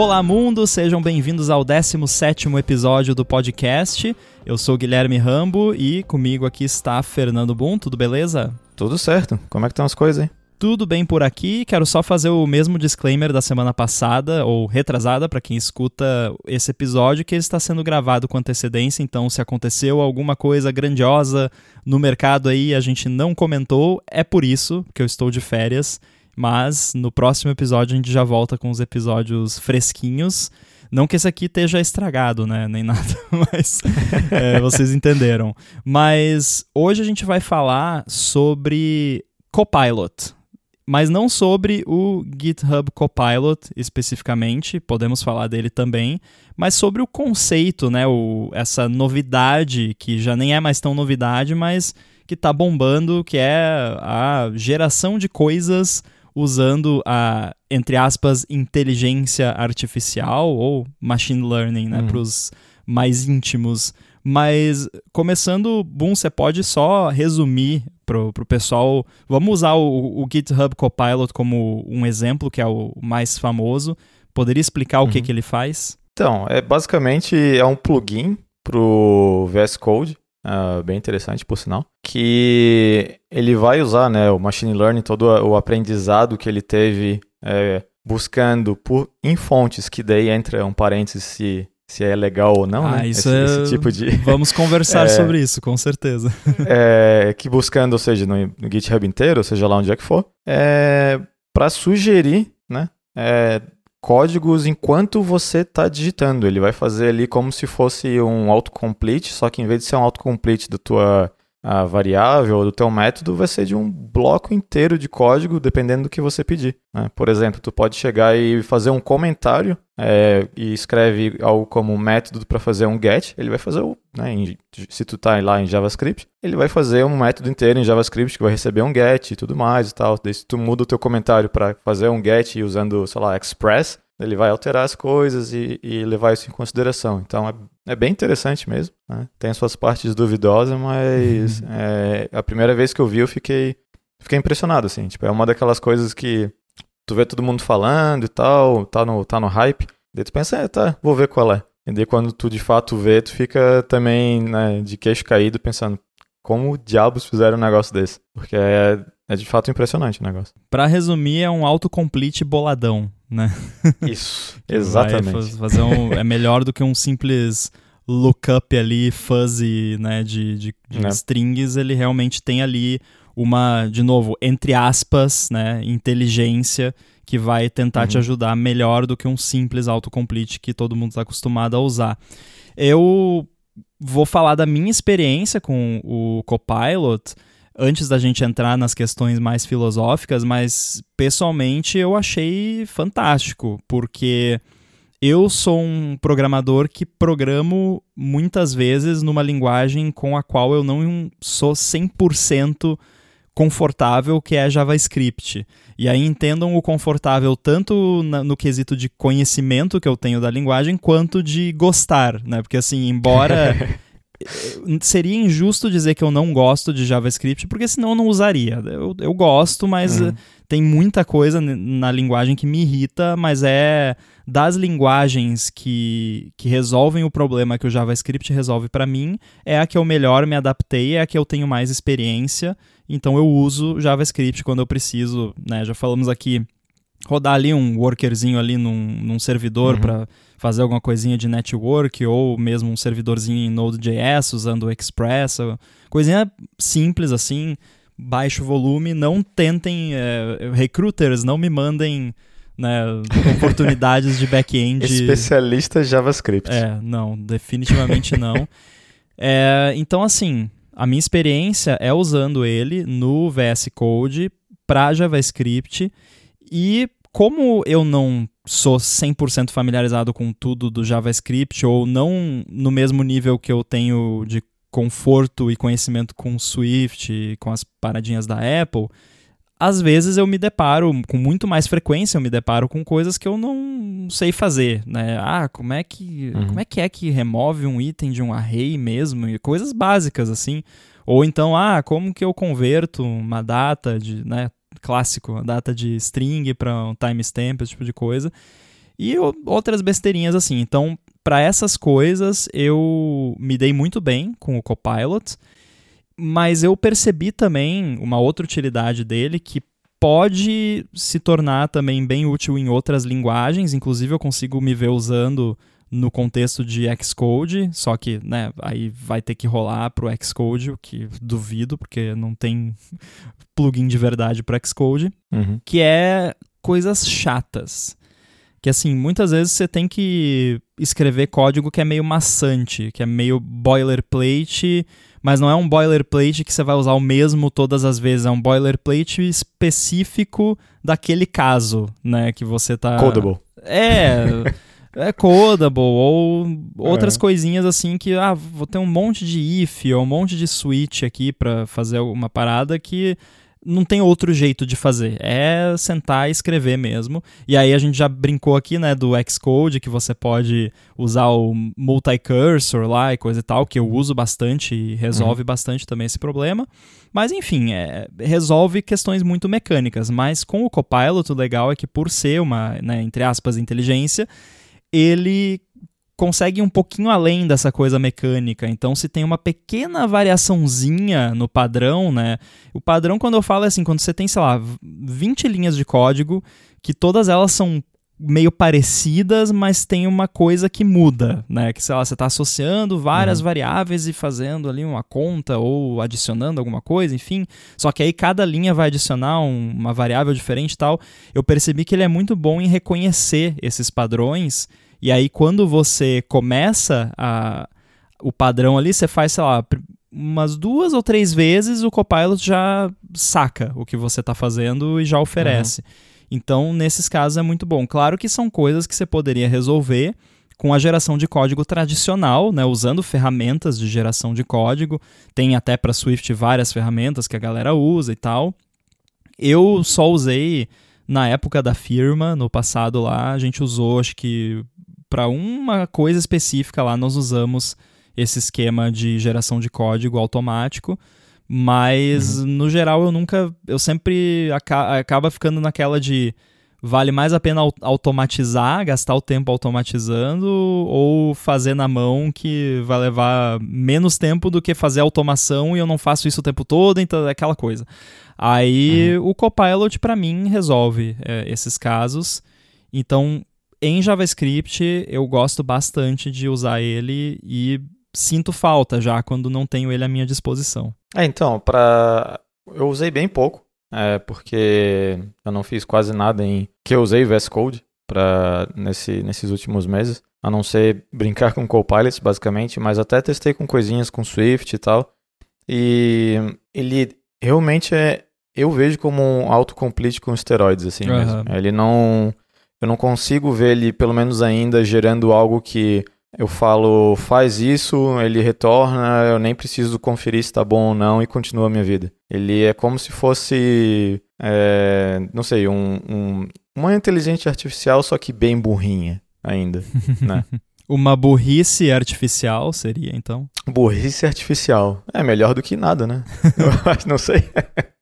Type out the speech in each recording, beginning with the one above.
Olá, mundo! Sejam bem-vindos ao 17 episódio do podcast. Eu sou Guilherme Rambo e comigo aqui está Fernando Boom. Tudo beleza? Tudo certo. Como é que estão as coisas, hein? Tudo bem por aqui. Quero só fazer o mesmo disclaimer da semana passada, ou retrasada, para quem escuta esse episódio, que ele está sendo gravado com antecedência. Então, se aconteceu alguma coisa grandiosa no mercado aí a gente não comentou, é por isso que eu estou de férias. Mas no próximo episódio a gente já volta com os episódios fresquinhos. Não que esse aqui esteja estragado, né? Nem nada, mas é, vocês entenderam. Mas hoje a gente vai falar sobre Copilot. Mas não sobre o GitHub Copilot especificamente, podemos falar dele também, mas sobre o conceito, né? O, essa novidade, que já nem é mais tão novidade, mas que está bombando, que é a geração de coisas usando a, entre aspas, inteligência artificial ou machine learning, né, uhum. para os mais íntimos. Mas começando, Boom, você pode só resumir pro, pro pessoal. Vamos usar o, o GitHub Copilot como um exemplo, que é o mais famoso. Poderia explicar o que, uhum. que ele faz? Então, é basicamente é um plugin pro VS Code Uh, bem interessante, por sinal, que ele vai usar né, o machine learning, todo o aprendizado que ele teve é, buscando por, em fontes, que daí entra um parênteses se, se é legal ou não, ah, né? Isso esse, é... esse tipo de... Vamos conversar é, sobre isso, com certeza. é, que buscando, ou seja, no, no, GitHub inteiro, ou seja lá onde é que for, é, para sugerir, né? Códigos enquanto você está digitando. Ele vai fazer ali como se fosse um autocomplete, só que em vez de ser um autocomplete da tua a variável ou do teu método, vai ser de um bloco inteiro de código, dependendo do que você pedir. Né? Por exemplo, tu pode chegar e fazer um comentário é, e escreve algo como método para fazer um get, ele vai fazer o, né, em, se tu tá lá em JavaScript, ele vai fazer um método inteiro em JavaScript que vai receber um get e tudo mais e tal. Daí, se tu muda o teu comentário para fazer um get usando, sei lá, Express, ele vai alterar as coisas e, e levar isso em consideração. Então é, é bem interessante mesmo. Né? Tem suas partes duvidosas, mas uhum. é, a primeira vez que eu vi eu fiquei, fiquei impressionado. Assim. Tipo, é uma daquelas coisas que tu vê todo mundo falando e tal, tá no, tá no hype, daí tu pensa, é, tá, vou ver qual é. E daí quando tu de fato vê, tu fica também né, de queixo caído pensando, como diabos fizeram um negócio desse? Porque é, é de fato impressionante o negócio. Para resumir, é um autocomplete boladão né? Isso, exatamente. fazer um, é melhor do que um simples lookup ali, fuzzy, né, de, de, de né? strings, ele realmente tem ali uma, de novo, entre aspas, né, inteligência que vai tentar uhum. te ajudar melhor do que um simples autocomplete que todo mundo está acostumado a usar. Eu vou falar da minha experiência com o Copilot, antes da gente entrar nas questões mais filosóficas, mas pessoalmente eu achei fantástico, porque eu sou um programador que programo muitas vezes numa linguagem com a qual eu não sou 100% confortável, que é JavaScript. E aí entendam o confortável tanto na, no quesito de conhecimento que eu tenho da linguagem, quanto de gostar, né? Porque assim, embora seria injusto dizer que eu não gosto de JavaScript, porque senão eu não usaria. Eu, eu gosto, mas uhum. tem muita coisa na linguagem que me irrita, mas é das linguagens que, que resolvem o problema que o JavaScript resolve para mim, é a que eu melhor me adaptei, é a que eu tenho mais experiência, então eu uso JavaScript quando eu preciso, né? Já falamos aqui rodar ali um workerzinho ali num, num servidor uhum. para fazer alguma coisinha de network ou mesmo um servidorzinho em Node.js usando o Express, coisinha simples assim, baixo volume. Não tentem, é, recruiters, não me mandem né, oportunidades de back-end. Especialista JavaScript. É, não, definitivamente não. é, então, assim, a minha experiência é usando ele no VS Code para JavaScript e como eu não sou 100% familiarizado com tudo do JavaScript ou não no mesmo nível que eu tenho de conforto e conhecimento com Swift com as paradinhas da Apple, às vezes eu me deparo, com muito mais frequência, eu me deparo com coisas que eu não sei fazer, né? Ah, como é que, uhum. como é, que é que remove um item de um array mesmo? E coisas básicas, assim. Ou então, ah, como que eu converto uma data de, né? Clássico, a data de string para um timestamp, esse tipo de coisa. e outras besteirinhas assim. Então, para essas coisas, eu me dei muito bem com o Copilot, mas eu percebi também uma outra utilidade dele que pode se tornar também bem útil em outras linguagens, inclusive eu consigo me ver usando no contexto de Xcode, só que, né, aí vai ter que rolar pro Xcode, o que duvido, porque não tem plugin de verdade para Xcode, uhum. que é coisas chatas. Que assim, muitas vezes você tem que escrever código que é meio maçante, que é meio boilerplate, mas não é um boilerplate que você vai usar o mesmo todas as vezes, é um boilerplate específico daquele caso, né, que você tá Codable. É, é codable ou outras é. coisinhas assim que ah, vou ter um monte de if ou um monte de switch aqui para fazer uma parada que não tem outro jeito de fazer. É sentar e escrever mesmo. E aí a gente já brincou aqui, né, do Xcode, que você pode usar o multi-cursor lá e coisa e tal, que eu uso bastante e resolve uhum. bastante também esse problema. Mas enfim, é, resolve questões muito mecânicas. Mas com o Copilot, o legal é que por ser uma, né, entre aspas, inteligência, ele consegue um pouquinho além dessa coisa mecânica. Então, se tem uma pequena variaçãozinha no padrão, né? O padrão, quando eu falo é assim, quando você tem, sei lá, 20 linhas de código, que todas elas são meio parecidas, mas tem uma coisa que muda, né? Que sei lá, você está associando várias uhum. variáveis e fazendo ali uma conta ou adicionando alguma coisa, enfim. Só que aí cada linha vai adicionar um, uma variável diferente e tal. Eu percebi que ele é muito bom em reconhecer esses padrões. E aí quando você começa a, o padrão ali, você faz, sei lá, umas duas ou três vezes o Copilot já saca o que você está fazendo e já oferece. Uhum. Então, nesses casos é muito bom. Claro que são coisas que você poderia resolver com a geração de código tradicional, né, usando ferramentas de geração de código. Tem até para Swift várias ferramentas que a galera usa e tal. Eu só usei na época da firma, no passado lá, a gente usou, acho que para uma coisa específica lá, nós usamos esse esquema de geração de código automático. Mas, uhum. no geral, eu nunca. Eu sempre aca acaba ficando naquela de. Vale mais a pena automatizar, gastar o tempo automatizando, ou fazer na mão que vai levar menos tempo do que fazer automação e eu não faço isso o tempo todo, então é aquela coisa. Aí uhum. o Copilot, para mim, resolve é, esses casos. Então, em JavaScript, eu gosto bastante de usar ele e sinto falta já quando não tenho ele à minha disposição. É, então, para eu usei bem pouco, é, porque eu não fiz quase nada em que eu usei VS Code para nesse, nesses últimos meses, a não ser brincar com Copilot, basicamente, mas até testei com coisinhas com Swift e tal. E ele realmente é eu vejo como um autocomplete com esteroides assim uhum. mesmo. Ele não eu não consigo ver ele pelo menos ainda gerando algo que eu falo, faz isso, ele retorna, eu nem preciso conferir se está bom ou não e continua a minha vida. Ele é como se fosse, é, não sei, um, um, uma inteligência artificial, só que bem burrinha ainda, né? Uma burrice artificial seria, então? Burrice artificial. É melhor do que nada, né? eu não sei.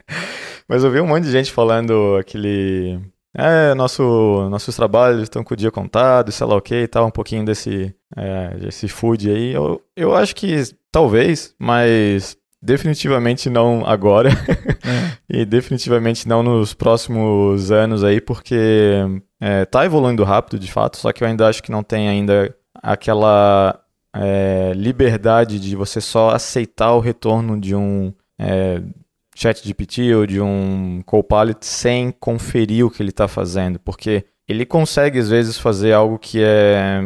Mas eu vi um monte de gente falando aquele é, nosso, nossos trabalhos estão com o dia contado, sei lá o que e tal, um pouquinho desse, é, desse food aí. Eu, eu acho que talvez, mas definitivamente não agora é. e definitivamente não nos próximos anos aí, porque é, tá evoluindo rápido de fato, só que eu ainda acho que não tem ainda aquela é, liberdade de você só aceitar o retorno de um é, chat GPT ou de um Copilot sem conferir o que ele está fazendo, porque ele consegue às vezes fazer algo que é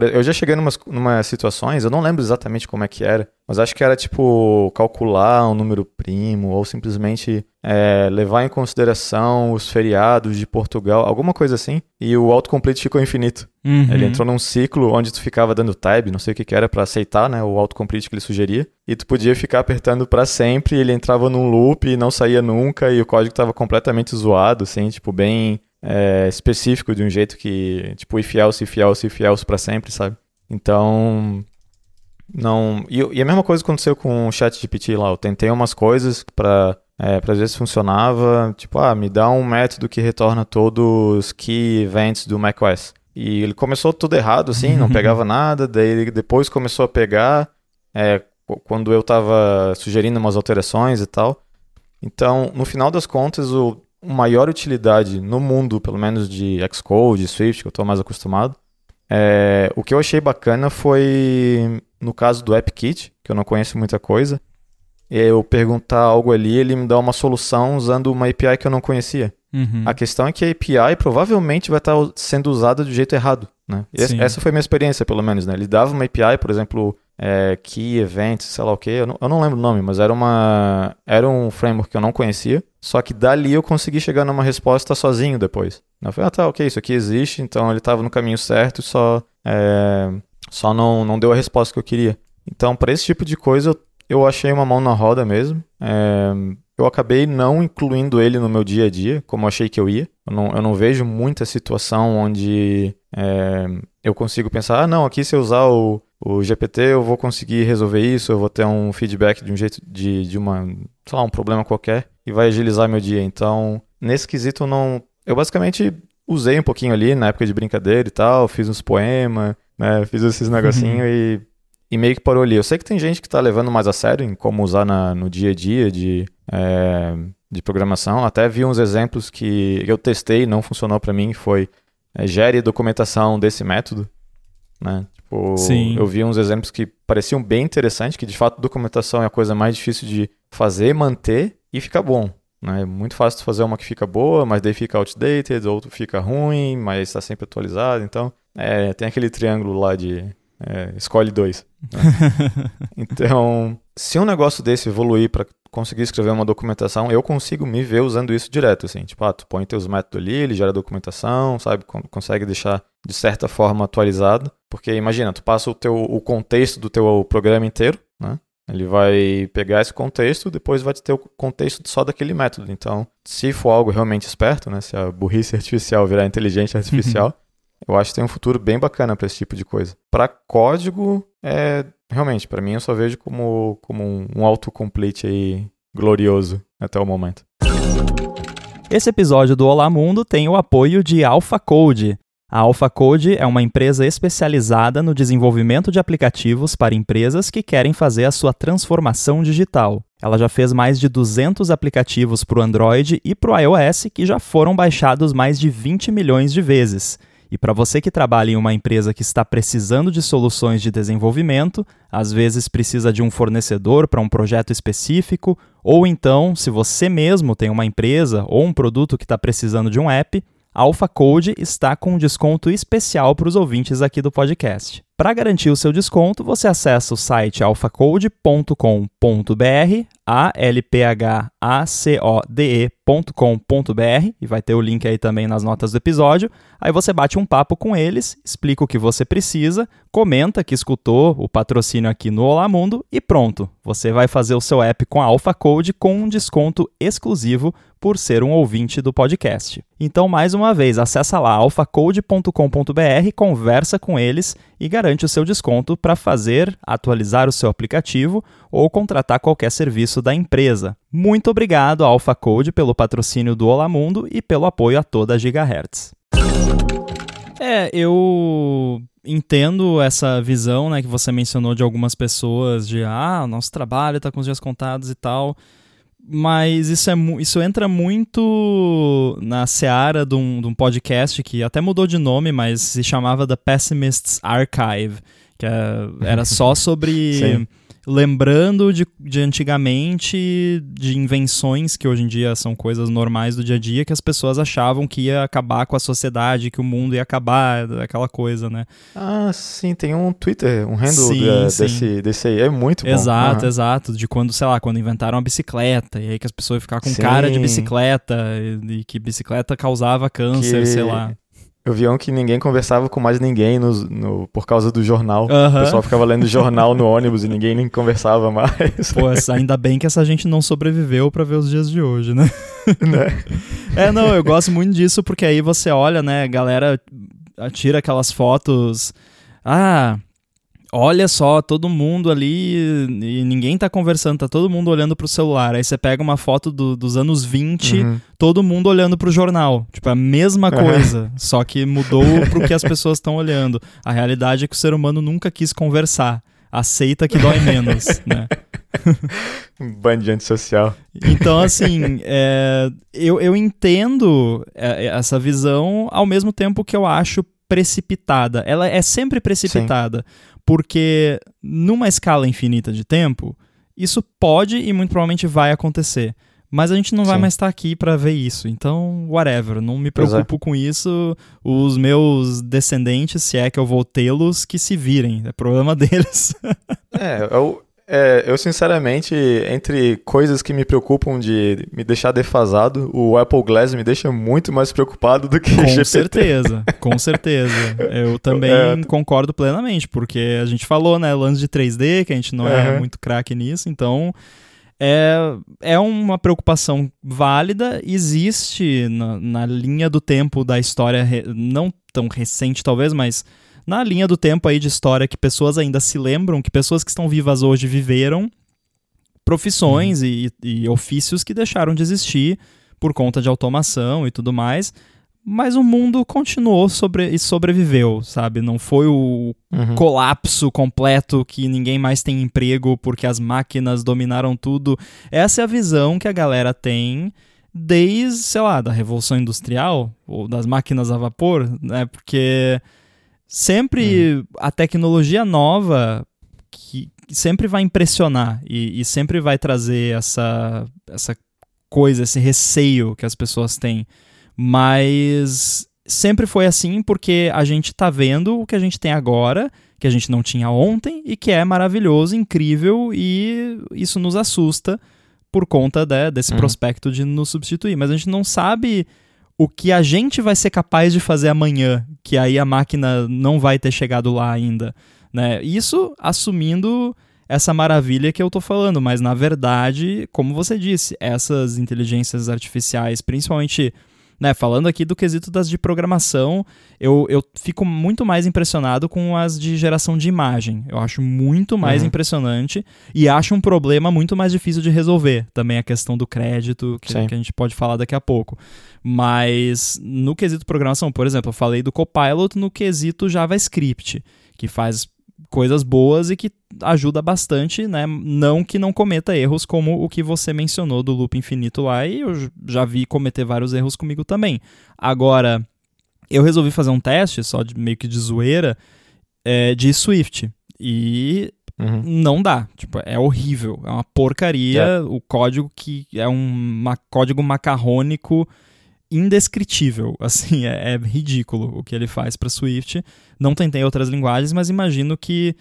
eu já cheguei em umas, situações, eu não lembro exatamente como é que era, mas acho que era tipo calcular um número primo ou simplesmente é, levar em consideração os feriados de Portugal, alguma coisa assim, e o autocomplete ficou infinito. Uhum. Ele entrou num ciclo onde tu ficava dando tab, não sei o que, que era, para aceitar né, o autocomplete que ele sugeria, e tu podia ficar apertando para sempre, e ele entrava num loop e não saía nunca, e o código estava completamente zoado, assim, tipo, bem é, específico de um jeito que, tipo, if else, if else, if else pra sempre, sabe? Então, não... E, e a mesma coisa aconteceu com o chat GPT lá, eu tentei umas coisas pra, é, pra às vezes funcionava, tipo, ah, me dá um método que retorna todos os key events do macOS. E ele começou tudo errado, assim, não pegava nada, daí ele depois começou a pegar, é, quando eu estava sugerindo umas alterações e tal. Então, no final das contas, o maior utilidade no mundo, pelo menos de Xcode, Swift, que eu estou mais acostumado, é, o que eu achei bacana foi no caso do AppKit, que eu não conheço muita coisa, eu perguntar algo ali, ele me dá uma solução usando uma API que eu não conhecia. Uhum. A questão é que a API provavelmente vai estar sendo usada do jeito errado. Né? Essa foi a minha experiência, pelo menos. Né? Ele dava uma API, por exemplo, é, Key Events, sei lá o que, eu não, eu não lembro o nome, mas era, uma, era um framework que eu não conhecia. Só que dali eu consegui chegar numa resposta sozinho depois. Eu falei, ah tá, ok, isso aqui existe, então ele estava no caminho certo, só, é, só não, não deu a resposta que eu queria. Então, para esse tipo de coisa, eu, eu achei uma mão na roda mesmo. É, eu acabei não incluindo ele no meu dia a dia, como eu achei que eu ia. Eu não, eu não vejo muita situação onde é, eu consigo pensar, ah, não, aqui se eu usar o, o GPT eu vou conseguir resolver isso, eu vou ter um feedback de um jeito, de, de uma, sei lá, um problema qualquer e vai agilizar meu dia. Então, nesse quesito, não. Eu basicamente usei um pouquinho ali na época de brincadeira e tal, fiz uns poemas, né, fiz esses negocinhos uhum. e e meio que parou ali. Eu sei que tem gente que está levando mais a sério em como usar na, no dia a dia de, é, de programação. Até vi uns exemplos que eu testei e não funcionou para mim. Foi é, gere documentação desse método. Né? Tipo, Sim. Eu vi uns exemplos que pareciam bem interessantes, que de fato documentação é a coisa mais difícil de fazer, manter e ficar bom. Né? É muito fácil fazer uma que fica boa, mas daí fica outdated, outro fica ruim, mas está sempre atualizado. Então, é, tem aquele triângulo lá de é, escolhe dois. Né? então, se um negócio desse evoluir para conseguir escrever uma documentação, eu consigo me ver usando isso direto, assim, tipo, ah, tu põe teus métodos ali, ele gera documentação, sabe, consegue deixar de certa forma atualizado, porque imagina, tu passa o teu o contexto do teu programa inteiro, né? Ele vai pegar esse contexto, depois vai ter o contexto só daquele método. Então, se for algo realmente esperto, né, se a burrice artificial virar inteligência artificial, eu acho que tem um futuro bem bacana para esse tipo de coisa. Para código, é realmente, para mim eu só vejo como, como um, autocomplete aí glorioso até o momento. Esse episódio do Olá Mundo tem o apoio de AlphaCode. A AlphaCode é uma empresa especializada no desenvolvimento de aplicativos para empresas que querem fazer a sua transformação digital. Ela já fez mais de 200 aplicativos para o Android e para o iOS que já foram baixados mais de 20 milhões de vezes. E para você que trabalha em uma empresa que está precisando de soluções de desenvolvimento, às vezes precisa de um fornecedor para um projeto específico, ou então, se você mesmo tem uma empresa ou um produto que está precisando de um app, Alpha Code está com um desconto especial para os ouvintes aqui do podcast. Para garantir o seu desconto, você acessa o site alphacode.com.br, a l p h a c o d e.com.br e vai ter o link aí também nas notas do episódio. Aí você bate um papo com eles, explica o que você precisa, comenta que escutou o patrocínio aqui no Olá Mundo e pronto. Você vai fazer o seu app com a Alpha Code com um desconto exclusivo por ser um ouvinte do podcast. Então, mais uma vez, acessa lá alphacode.com.br, conversa com eles e garante o seu desconto para fazer, atualizar o seu aplicativo ou contratar qualquer serviço da empresa. Muito obrigado, Alpha Code, pelo patrocínio do Olá Mundo e pelo apoio a toda a Gigahertz. É, eu entendo essa visão, né, que você mencionou de algumas pessoas de ah, nosso trabalho está com os dias contados e tal mas isso, é, isso entra muito na seara de um, de um podcast que até mudou de nome, mas se chamava The Pessimist's Archive, que é, era só sobre lembrando de, de antigamente, de invenções que hoje em dia são coisas normais do dia a dia, que as pessoas achavam que ia acabar com a sociedade, que o mundo ia acabar, aquela coisa, né? Ah, sim, tem um Twitter, um handle sim, da, sim. Desse, desse aí, é muito bom. Exato, uhum. exato, de quando, sei lá, quando inventaram a bicicleta, e aí que as pessoas iam ficar com sim. cara de bicicleta, e, e que bicicleta causava câncer, que... sei lá. Eu vi um que ninguém conversava com mais ninguém no, no por causa do jornal. Uhum. O pessoal ficava lendo jornal no ônibus e ninguém nem conversava mais. Pô, ainda bem que essa gente não sobreviveu para ver os dias de hoje, né? né? é, não, eu gosto muito disso porque aí você olha, né, galera tira aquelas fotos. Ah, olha só, todo mundo ali e ninguém tá conversando, tá todo mundo olhando pro celular. Aí você pega uma foto do, dos anos 20, uhum. todo mundo olhando pro jornal. Tipo, a mesma coisa, uhum. só que mudou pro que as pessoas estão olhando. A realidade é que o ser humano nunca quis conversar. Aceita que dói menos, né? um bando de antissocial. Então, assim, é, eu, eu entendo é, essa visão ao mesmo tempo que eu acho precipitada. Ela é sempre precipitada. Sim. Porque numa escala infinita de tempo, isso pode e muito provavelmente vai acontecer. Mas a gente não vai Sim. mais estar aqui para ver isso. Então, whatever, não me é. preocupo é. com isso. Os meus descendentes, se é que eu vou tê-los, que se virem. É problema deles. é, eu, é, eu sinceramente, entre coisas que me preocupam de me deixar defasado, o Apple Glass me deixa muito mais preocupado do que Com GPT. certeza, com certeza. Eu também é. concordo plenamente, porque a gente falou, né, lance de 3D, que a gente não uhum. é muito craque nisso, então é, é uma preocupação válida, existe na, na linha do tempo da história, não tão recente talvez, mas na linha do tempo aí de história que pessoas ainda se lembram, que pessoas que estão vivas hoje viveram, profissões uhum. e, e ofícios que deixaram de existir por conta de automação e tudo mais mas o mundo continuou sobre, e sobreviveu, sabe? Não foi o uhum. colapso completo que ninguém mais tem emprego porque as máquinas dominaram tudo. Essa é a visão que a galera tem desde, sei lá, da Revolução Industrial ou das máquinas a vapor, né? Porque sempre uhum. a tecnologia nova que sempre vai impressionar e, e, sempre vai trazer essa, essa coisa, esse receio que as pessoas têm. Mas sempre foi assim porque a gente tá vendo o que a gente tem agora, que a gente não tinha ontem e que é maravilhoso, incrível e isso nos assusta por conta né, desse uhum. prospecto de nos substituir. Mas a gente não sabe o que a gente vai ser capaz de fazer amanhã, que aí a máquina não vai ter chegado lá ainda. Né? Isso assumindo essa maravilha que eu tô falando, mas na verdade, como você disse, essas inteligências artificiais, principalmente né, falando aqui do quesito das de programação, eu, eu fico muito mais impressionado com as de geração de imagem. Eu acho muito mais uhum. impressionante e acho um problema muito mais difícil de resolver. Também a questão do crédito, que, que a gente pode falar daqui a pouco. Mas no quesito programação, por exemplo, eu falei do Copilot no quesito JavaScript, que faz coisas boas e que ajuda bastante, né? Não que não cometa erros como o que você mencionou do loop infinito lá, e eu já vi cometer vários erros comigo também. Agora, eu resolvi fazer um teste, só de, meio que de zoeira, é, de Swift. E Uhum. Não dá. Tipo, é horrível. É uma porcaria. É. O código que é um código macarrônico indescritível. Assim, é, é ridículo o que ele faz para Swift. Não tentei outras linguagens, mas imagino que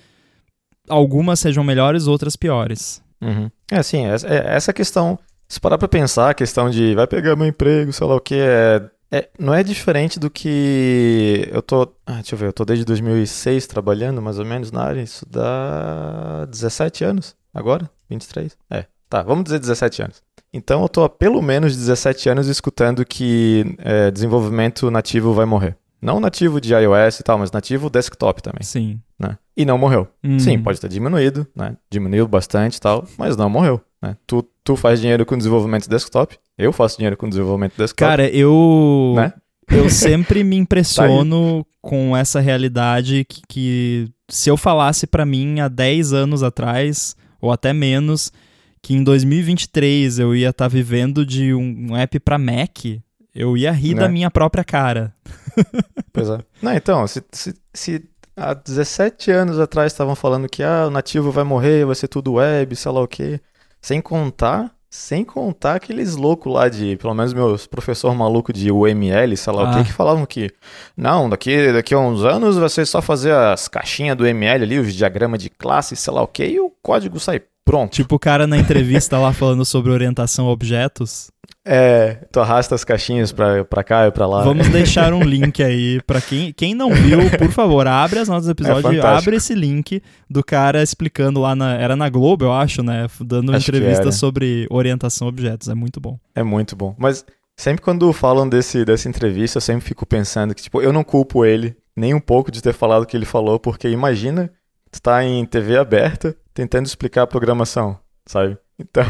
algumas sejam melhores, outras piores. Uhum. É assim, essa questão, se parar pra pensar, a questão de vai pegar meu emprego, sei lá o que, é, é, não é diferente do que eu tô, ah, deixa eu ver, eu tô desde 2006 trabalhando mais ou menos na área, isso dá 17 anos, agora, 23, é, tá, vamos dizer 17 anos. Então eu tô há pelo menos 17 anos escutando que é, desenvolvimento nativo vai morrer. Não nativo de iOS e tal, mas nativo desktop também. Sim. Né? E não morreu. Hum. Sim, pode ter diminuído, né? Diminuiu bastante e tal, mas não morreu. Né? Tu, tu faz dinheiro com desenvolvimento desktop, eu faço dinheiro com desenvolvimento desktop. Cara, eu. Né? Eu sempre me impressiono tá com essa realidade que, que se eu falasse para mim há 10 anos atrás, ou até menos, que em 2023 eu ia estar tá vivendo de um, um app para Mac, eu ia rir né? da minha própria cara. Pois é. Não, então, se, se, se há 17 anos atrás estavam falando que ah, o nativo vai morrer, vai ser tudo web, sei lá o quê. Sem contar, sem contar aqueles loucos lá de, pelo menos meus professor maluco de UML, sei lá ah. o quê, que falavam que não, daqui, daqui a uns anos vai ser só fazer as caixinhas do ML ali, os diagramas de classe, sei lá o quê, e o código sai pronto. Tipo o cara na entrevista lá falando sobre orientação a objetos. É, tu arrasta as caixinhas pra, pra cá e pra lá. Vamos deixar um link aí pra quem, quem não viu, por favor, abre as notas do episódio, é abre esse link do cara explicando lá na. Era na Globo, eu acho, né? Dando acho entrevista sobre orientação a objetos. É muito bom. É muito bom. Mas sempre quando falam desse, dessa entrevista, eu sempre fico pensando que, tipo, eu não culpo ele nem um pouco de ter falado o que ele falou, porque imagina tu tá em TV aberta tentando explicar a programação, sabe? Então,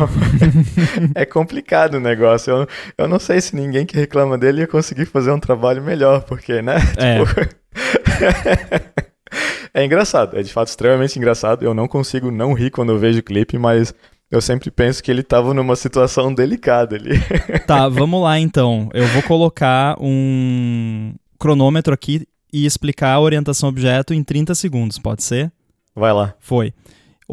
é complicado o negócio. Eu, eu não sei se ninguém que reclama dele ia conseguir fazer um trabalho melhor, porque, né? É. Tipo... é engraçado, é de fato extremamente engraçado. Eu não consigo não rir quando eu vejo o clipe, mas eu sempre penso que ele estava numa situação delicada ali. tá, vamos lá então. Eu vou colocar um cronômetro aqui e explicar a orientação objeto em 30 segundos, pode ser? Vai lá. Foi.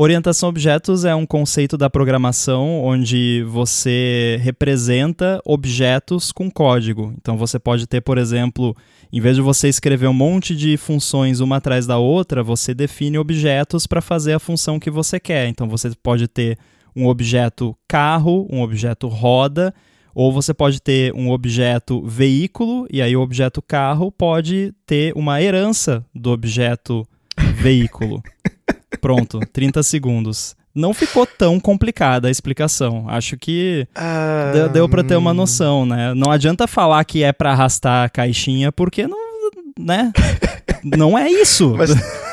Orientação a objetos é um conceito da programação onde você representa objetos com código. Então você pode ter, por exemplo, em vez de você escrever um monte de funções uma atrás da outra, você define objetos para fazer a função que você quer. Então você pode ter um objeto carro, um objeto roda, ou você pode ter um objeto veículo, e aí o objeto carro pode ter uma herança do objeto veículo. Pronto, 30 segundos. Não ficou tão complicada a explicação. Acho que Ah, deu, deu para ter uma noção, né? Não adianta falar que é para arrastar a caixinha, porque não, né? Não é isso. Mas,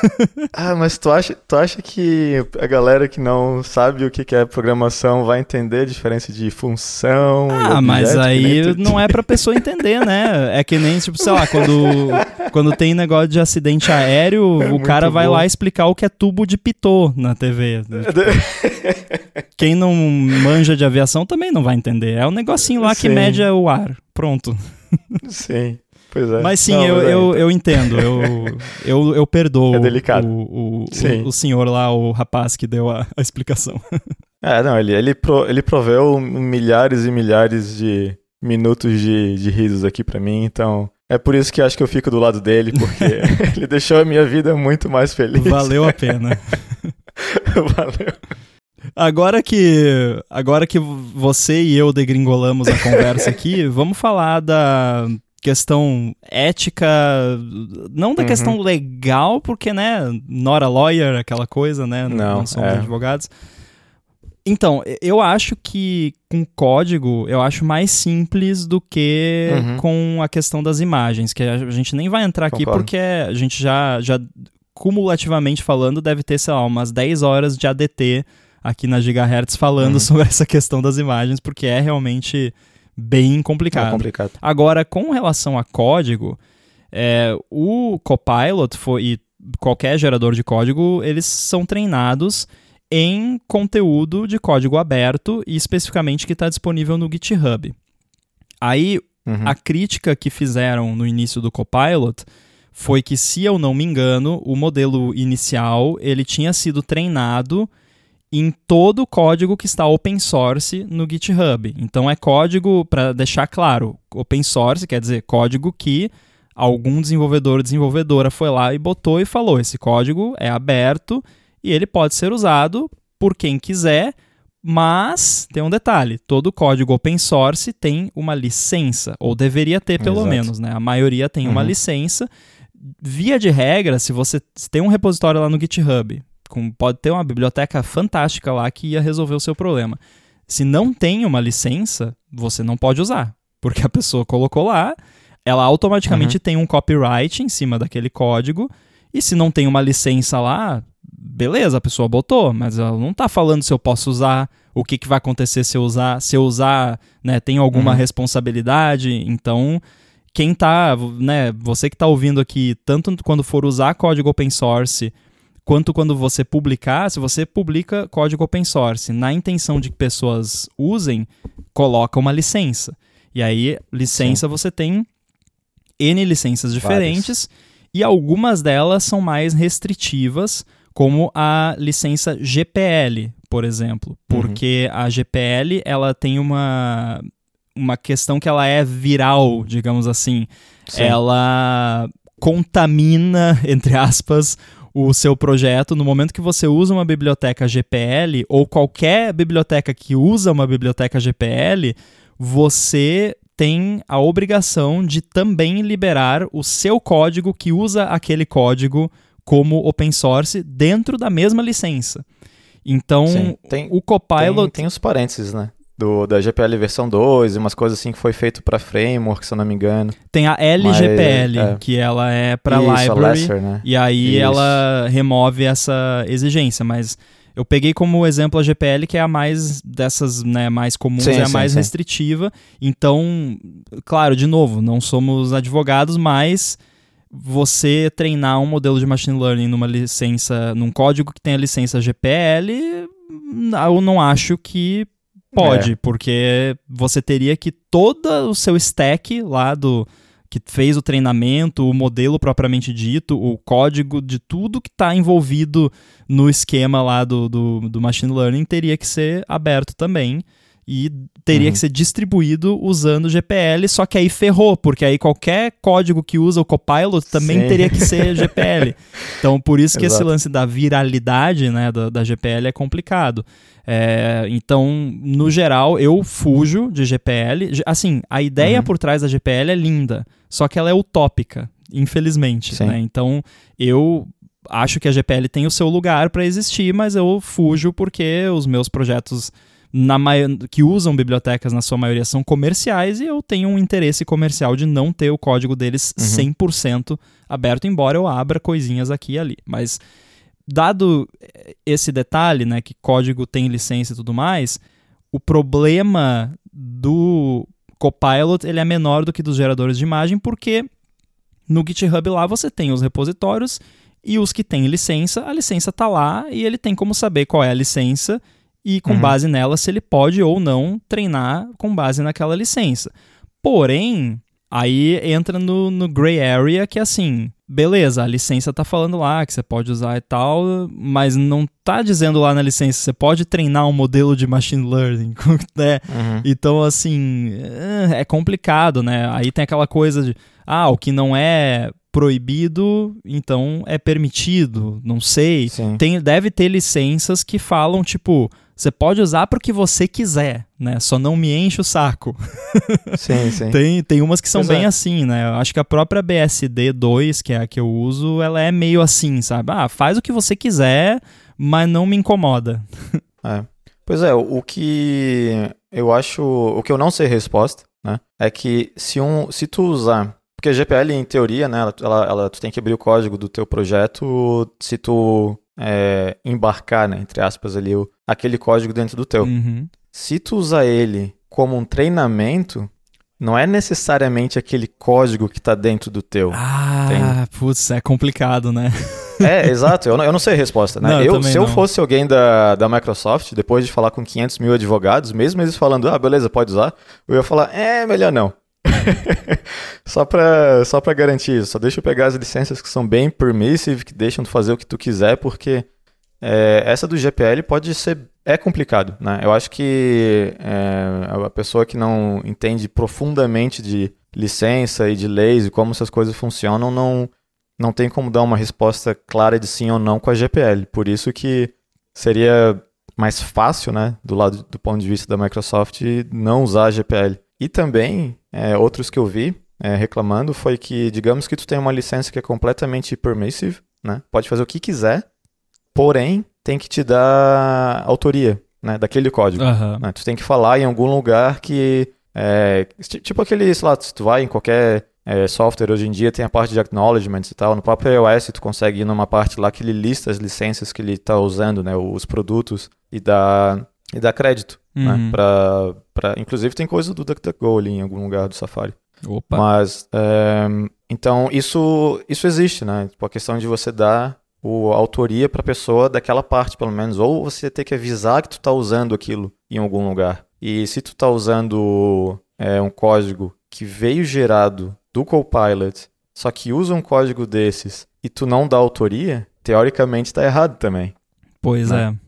ah, mas tu acha, tu acha que a galera que não sabe o que que é programação vai entender a diferença de função? Ah, mas que aí não é pra pessoa entender, né? É que nem, tipo, sei lá, quando, quando tem negócio de acidente aéreo, É o cara vai bom. lá explicar o que é tubo de pitô na TV. Quem não manja de aviação também não vai entender. É um negocinho lá que Sim. mede o ar. Pronto. Sim, pois é. Mas sim, Não, eu, mas é, eu, então. eu entendo. Eu, eu, eu perdoo É delicado. O, o, o, o senhor lá, o rapaz que deu a, a explicação. É, não, ele, ele, pro, ele proveu milhares e milhares de minutos de, de risos aqui pra mim, então é por isso que acho que eu fico do lado dele, porque ele deixou a minha vida muito mais feliz. Valeu a pena. Valeu. Agora que, agora que você e eu degringolamos a conversa aqui, vamos falar da questão ética, não da Uhum. questão legal, porque, né, not a lawyer, aquela coisa, né, Não, somos é. advogados. Então, eu acho que com código, eu acho mais simples do que Uhum. com a questão das imagens, que a gente nem vai entrar aqui Concordo. porque a gente já, já, cumulativamente falando, deve ter, sei lá, umas 10 horas de ADT aqui na Gigahertz falando Uhum. sobre essa questão das imagens, porque é realmente bem É complicado. complicado. Agora, com relação a código, é, o Copilot foi, e qualquer gerador de código, eles são treinados em conteúdo de código aberto e especificamente que está disponível no GitHub. Aí, Uhum. a crítica que fizeram no início do Copilot foi que, se eu não me engano, o modelo inicial ele tinha sido treinado em todo o código que está open source no GitHub. Então é código, para deixar claro, open source quer dizer código que algum desenvolvedor ou desenvolvedora foi lá e botou e falou: esse código é aberto e ele pode ser usado por quem quiser, mas tem um detalhe: todo código open source tem uma licença, ou deveria ter pelo Exato. menos, né? A maioria tem uma Uhum. licença. Via de regra, se você tem um repositório lá no GitHub, com- pode ter uma biblioteca fantástica lá que ia resolver o seu problema. Se não tem uma licença, você não pode usar, porque a pessoa colocou lá, ela automaticamente tem um copyright em cima daquele código, e se não tem uma licença lá, beleza, a pessoa botou, mas ela não tá falando se eu posso usar, o que, que vai acontecer se eu usar, se eu usar, né, tem alguma Uhum. responsabilidade, então quem tá, né, você que tá ouvindo aqui, tanto quando for usar código open source, quanto quando você publicar, se você publica código open source na intenção de que pessoas usem, coloca uma licença. E aí, licença você tem N licenças diferentes e algumas delas são mais restritivas, como a licença GPL, por exemplo, Uhum. porque a GPL ela tem uma uma questão que ela é viral, digamos assim. Sim. Ela contamina, entre aspas, o seu projeto no momento que você usa uma biblioteca GPL ou qualquer biblioteca que usa uma biblioteca GPL, você tem a obrigação de também liberar o seu código que usa aquele código como open source dentro da mesma licença. Então, Sim. Tem, o Copilot tem, tem os parênteses, né? Do, da GPL versão 2, umas coisas assim que foi feito para framework, se eu não me engano. Tem a LGPL, Mas, é. que ela é para library, lesser, né? e aí Isso. ela remove essa exigência, mas eu peguei como exemplo a GPL, que é a mais dessas né, mais comuns, sim, é a sim, mais sim. restritiva. Então, claro, de novo, não somos advogados, mas você treinar um modelo de machine learning numa licença, num código que tem a licença GPL, eu não acho que pode, é. porque você teria que todo o seu stack lá do que fez o treinamento, o modelo propriamente dito, o código de tudo que está envolvido no esquema lá do, do, do machine learning teria que ser aberto também e teria uhum. que ser distribuído usando GPL, só que aí ferrou, porque aí qualquer código que usa o Copilot também Sim. teria que ser GPL. então, por isso que esse lance da viralidade né, da, da GPL é complicado. É, então, no geral, eu fujo de GPL. Assim, a ideia uhum. por trás da GPL é linda, só que ela é utópica, infelizmente. Né? Então, eu acho que a GPL tem o seu lugar para existir, mas eu fujo porque os meus projetos na que usam bibliotecas na sua maioria são comerciais e eu tenho um interesse comercial de não ter o código deles uhum. 100% aberto, embora eu abra coisinhas aqui e ali. Mas dado esse detalhe, né, que código tem licença e tudo mais, o problema do Copilot ele é menor do que dos geradores de imagem, porque no GitHub lá você tem os repositórios e os que têm licença, a licença está lá e ele tem como saber qual é a licença e com uhum. base nela se ele pode ou não treinar com base naquela licença. Porém, aí entra no, no gray area que é assim, beleza, a licença tá falando lá que você pode usar e tal, mas não tá dizendo lá na licença, você pode treinar um modelo de machine learning, né? Uhum. Então, assim, é complicado, né? Aí tem aquela coisa de, ah, o que não é proibido, então é permitido, não sei. Tem, deve ter licenças que falam, tipo, você pode usar para o que você quiser, né? Só não me enche o saco. Sim, sim. tem, tem umas que são bem é. assim, né? Eu acho que a própria BSD 2, que é a que eu uso, ela é meio assim, sabe? Ah, faz o que você quiser, mas não me incomoda. É. Pois é, o que eu acho, o que eu não sei resposta, né? É que se um, se tu usar porque a GPL, em teoria, né, ela, ela, tu tem que abrir o código do teu projeto se tu é, embarcar, né, entre aspas, ali, o, aquele código dentro do teu. Uhum. Se tu usar ele como um treinamento, não é necessariamente aquele código que está dentro do teu. Ah, entende? putz, é complicado, né? É, exato. Eu não, eu não sei a resposta, né? Não, eu, eu se não. eu fosse alguém da, da Microsoft, depois de falar com 500 mil advogados, mesmo eles falando, ah, beleza, pode usar, eu ia falar, é, melhor não. só para só pra garantir isso. Só deixa eu pegar as licenças que são bem permissive, que deixam de fazer o que tu quiser, porque é, essa do GPL pode ser. É complicado, né? Eu acho que é, a pessoa que não entende profundamente de licença e de leis e como essas coisas funcionam não, não tem como dar uma resposta clara de sim ou não com a GPL. Por isso que seria mais fácil, né, do lado do ponto de vista da Microsoft, não usar a GPL. E também, é, outros que eu vi é, reclamando foi que, digamos que tu tem uma licença que é completamente permissive, né? Pode fazer o que quiser, porém tem que te dar autoria, né? Daquele código. Uhum. Né? Tu tem que falar em algum lugar que... É, tipo aquele, sei lá, se tu vai em qualquer é, software hoje em dia tem a parte de acknowledgements e tal. No próprio iOS tu consegue ir numa parte lá que ele lista as licenças que ele está usando, né? Os produtos e dá, e dá crédito. Né? Uhum. Né? Pra, pra, inclusive tem coisa do DuckDuckGo ali em algum lugar do Safari. Opa. Mas, é, então, isso, isso existe, né? Tipo, a questão de você dar o, a autoria para a pessoa daquela parte, pelo menos. Ou você ter que avisar que tu está usando aquilo em algum lugar. E se tu está usando é, um código que veio gerado do Copilot, só que usa um código desses e tu não dá autoria, teoricamente está errado também. Pois né? é.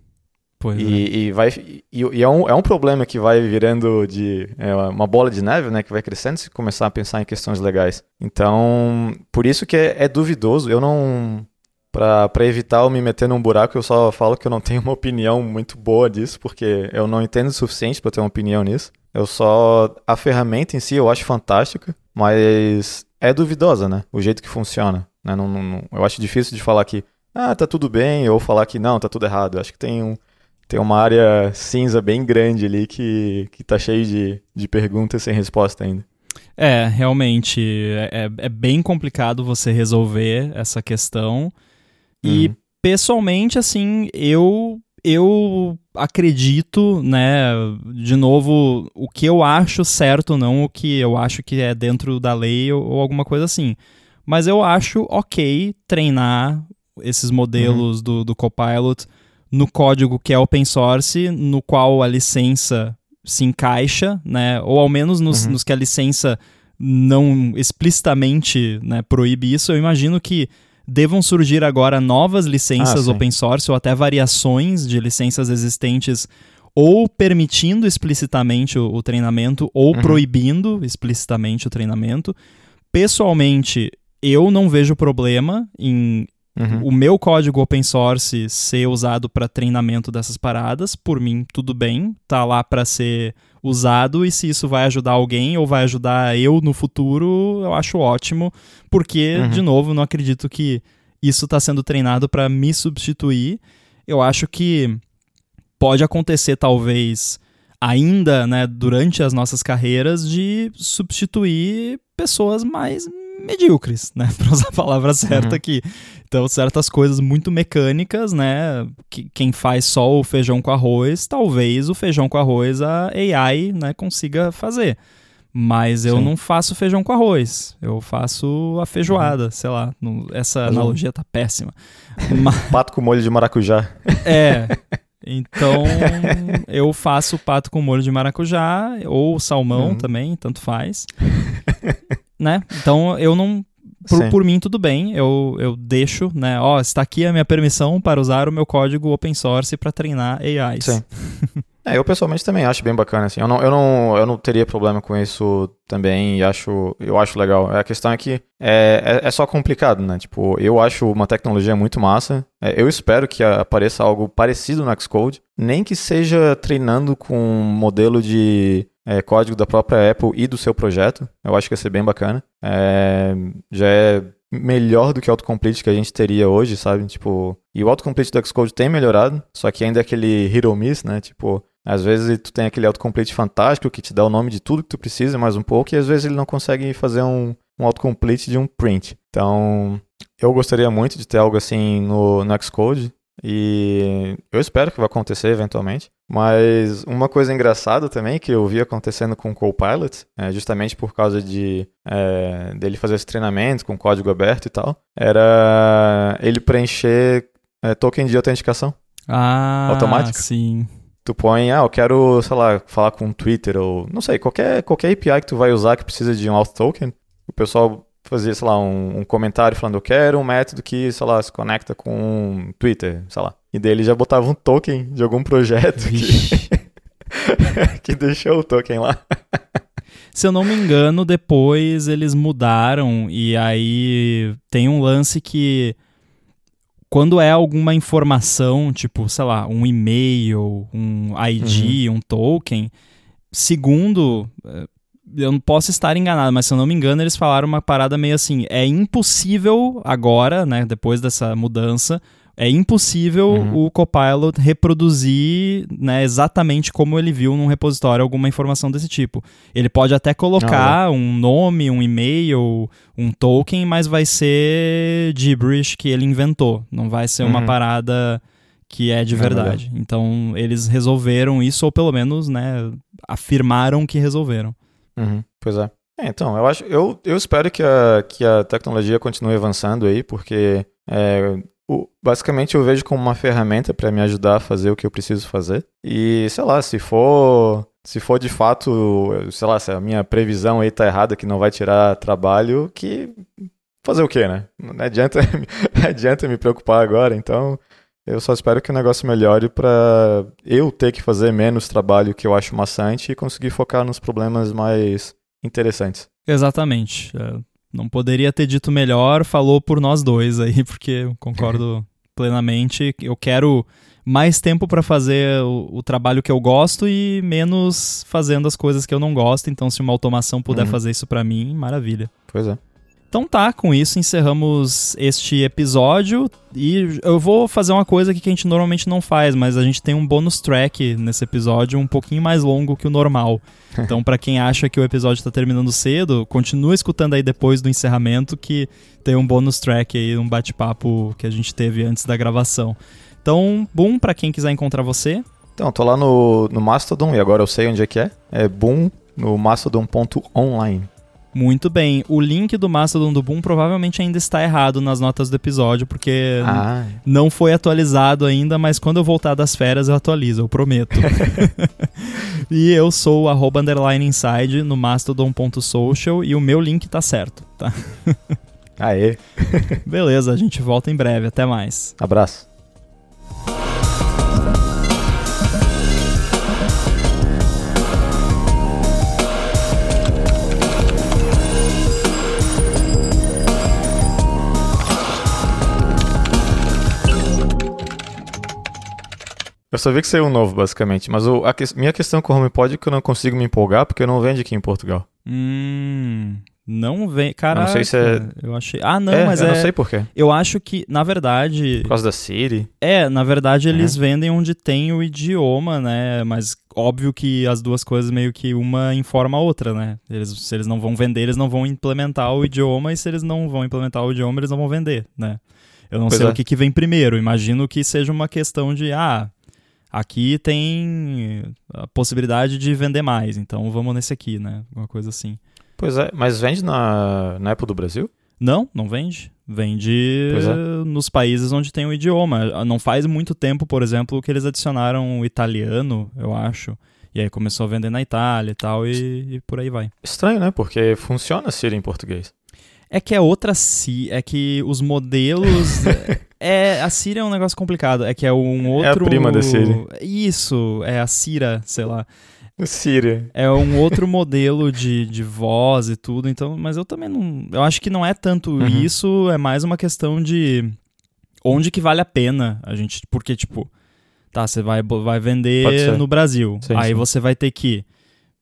Pois e, é. e, vai, e, e, é, um, é um problema que vai virando de é uma bola de neve, né? Que vai crescendo se começar a pensar em questões legais. Então, por isso que é, é duvidoso. Eu não. Para evitar eu me meter num buraco, eu só falo que eu não tenho uma opinião muito boa disso, porque eu não entendo o suficiente para ter uma opinião nisso. Eu só. A ferramenta em si eu acho fantástica, mas é duvidosa, né? O jeito que funciona. Né? Não, não, eu acho difícil de falar que, ah, tá tudo bem, ou falar que não, tá tudo errado. Eu acho que tem um tem uma área cinza bem grande ali que, que tá cheio de, de perguntas sem resposta ainda. É, realmente, é, é, é bem complicado você resolver essa questão. E, uhum. pessoalmente, assim, eu eu acredito, né, de novo, o que eu acho certo, não o que eu acho que é dentro da lei ou, ou alguma coisa assim. Mas eu acho ok treinar esses modelos uhum. do, do Copilot no código que é open source, no qual a licença se encaixa, né, ou ao menos nos, uhum. nos que a licença não explicitamente né, proíbe isso. Eu imagino que devam surgir agora novas licenças ah, open source ou até variações de licenças existentes ou permitindo explicitamente o, o treinamento ou uhum. proibindo explicitamente o treinamento. Pessoalmente, eu não vejo problema em uhum. o meu código open source ser usado para treinamento dessas paradas. Por mim, tudo bem, tá lá para ser usado e se isso vai ajudar alguém ou vai ajudar eu no futuro, eu acho ótimo, porque, uhum. de novo, não acredito que isso está sendo treinado para me substituir. Eu acho que pode acontecer, talvez, ainda né, durante as nossas carreiras, de substituir pessoas mais medíocres, né? Para usar a palavra certa uhum. aqui. Então, certas coisas muito mecânicas, né? Que, quem faz só o feijão com arroz, talvez o feijão com arroz a AI né, consiga fazer. Mas eu Sim. não faço feijão com arroz. Eu faço a feijoada, uhum. sei lá. essa Mas analogia tá péssima. Pato com molho de maracujá. É. Então, eu faço pato com molho de maracujá ou salmão uhum. também, tanto faz. né? Então, eu não por, por, mim, tudo bem. Eu, eu deixo, né? Ó, está aqui a minha permissão para usar o meu código open source para treinar AIs. Sim. é, eu pessoalmente também acho bem bacana, assim. Eu não, eu não, eu não teria problema com isso também e acho, eu acho legal. A questão é que é, é, é só complicado, né? Tipo, eu acho uma tecnologia muito massa. É, eu espero que apareça algo parecido no Xcode, nem que seja treinando com um modelo de é, código da própria Apple e do seu projeto. Eu acho que ia ser bem bacana. É, já é melhor do que o autocomplete que a gente teria hoje, sabe? Tipo, e o autocomplete do Xcode tem melhorado, só que ainda é aquele hit or miss, né? Tipo, às vezes tu tem aquele autocomplete fantástico que te dá o nome de tudo que tu precisa, mais um pouco, e às vezes ele não consegue fazer um, um autocomplete de um print. Então, eu gostaria muito de ter algo assim no, no Xcode. E eu espero que vai acontecer eventualmente. Mas uma coisa engraçada também que eu vi acontecendo com o Copilot, é, justamente por causa de é, dele fazer esse treinamento com código aberto e tal, era ele preencher é, token de autenticação ah, automática. Sim. Tu põe, ah, eu quero, sei lá, falar com o Twitter ou não sei, qualquer, qualquer API que tu vai usar que precisa de um auth token, o pessoal fazer, sei lá, um, um, comentário falando eu quero um método que, sei lá, se conecta com o Twitter, sei lá. E daí ele já botava um token de algum projeto que, que deixou o token lá. Se eu não me engano, depois eles mudaram e aí tem um lance que quando é alguma informação, tipo, sei lá, um e-mail, um ID, uhum. um token, segundo eh, eu não posso estar enganado, mas se eu não me engano, eles falaram uma parada meio assim: é impossível agora, né, depois dessa mudança, é impossível uhum. o Copilot reproduzir né, exatamente como ele viu num repositório alguma informação desse tipo. Ele pode até colocar ah, um nome, um e-mail, um token, mas vai ser gibberish que ele inventou. Não vai ser uhum. uma parada que é de é verdade. verdade. Então eles resolveram isso, ou pelo menos né, afirmaram que resolveram. Uhum, pois é. é. Então, eu acho, eu, eu espero que a, que a tecnologia continue avançando aí, porque é, basicamente eu vejo como uma ferramenta para me ajudar a fazer o que eu preciso fazer. E, sei lá, se for se for de fato, sei lá, se a minha previsão aí tá errada, que não vai tirar trabalho, que fazer o quê, né? Não adianta, não adianta me preocupar agora, então eu só espero que o negócio melhore para eu ter que fazer menos trabalho que eu acho maçante e conseguir focar nos problemas mais interessantes. Exatamente. Não poderia ter dito melhor, falou por nós dois aí, porque eu concordo plenamente. Eu quero mais tempo para fazer o, o, trabalho que eu gosto e menos fazendo as coisas que eu não gosto. Então, se uma automação puder uhum. fazer isso para mim, maravilha. Pois é. Então tá, com isso encerramos este episódio e eu vou fazer uma coisa que a gente normalmente não faz, mas a gente tem um bônus track nesse episódio um pouquinho mais longo que o normal. Então para quem acha que o episódio tá terminando cedo, continua escutando aí depois do encerramento que tem um bônus track aí, um bate-papo que a gente teve antes da gravação. Então, boom para quem quiser encontrar você. Então, tô lá no, no Mastodon e agora eu sei onde é que é. É boom no mastodon.online. Muito bem. O link do Mastodon do Boom provavelmente ainda está errado nas notas do episódio, porque ah. não foi atualizado ainda, mas quando eu voltar das férias eu atualizo, eu prometo. e eu sou o arroba underline inside no mastodon.social e o meu link tá certo, tá? Aê. Beleza, a gente volta em breve. Até mais. Abraço. Eu só vi que saiu um novo, basicamente. Mas o, a que, minha questão com o HomePod é que eu não consigo me empolgar porque não vende aqui em Portugal. Hum. Não vem. Cara, não sei se é. Eu achei. Ah, não, é, mas eu é. não sei porquê. Eu acho que, na verdade. Por causa da Siri? É, na verdade eles é. vendem onde tem o idioma, né? Mas óbvio que as duas coisas meio que uma informa a outra, né? Eles, se eles não vão vender, eles não vão implementar o idioma, e se eles não vão implementar o idioma, eles não vão vender, né? Eu não pois sei é. o que, que vem primeiro. Imagino que seja uma questão de, ah, Aqui tem a possibilidade de vender mais, então vamos nesse aqui, né? Uma coisa assim. Pois é, mas vende na, na Apple do Brasil? Não, não vende. Vende é. nos países onde tem o idioma. Não faz muito tempo, por exemplo, que eles adicionaram o italiano, eu acho. E aí começou a vender na Itália e tal, e, e por aí vai. Estranho, né? Porque funciona Siri em português. É que é outra Siri, é que os modelos. é, a Siri é um negócio complicado. É que é um outro. É a prima da Siri. Isso, é a Cira, sei lá. Siri. É um outro modelo de, de voz e tudo, então. Mas eu também não. Eu acho que não é tanto uhum. isso, é mais uma questão de onde que vale a pena a gente. Porque, tipo, tá, você vai, vai vender no Brasil. Sim, aí sim. você vai ter que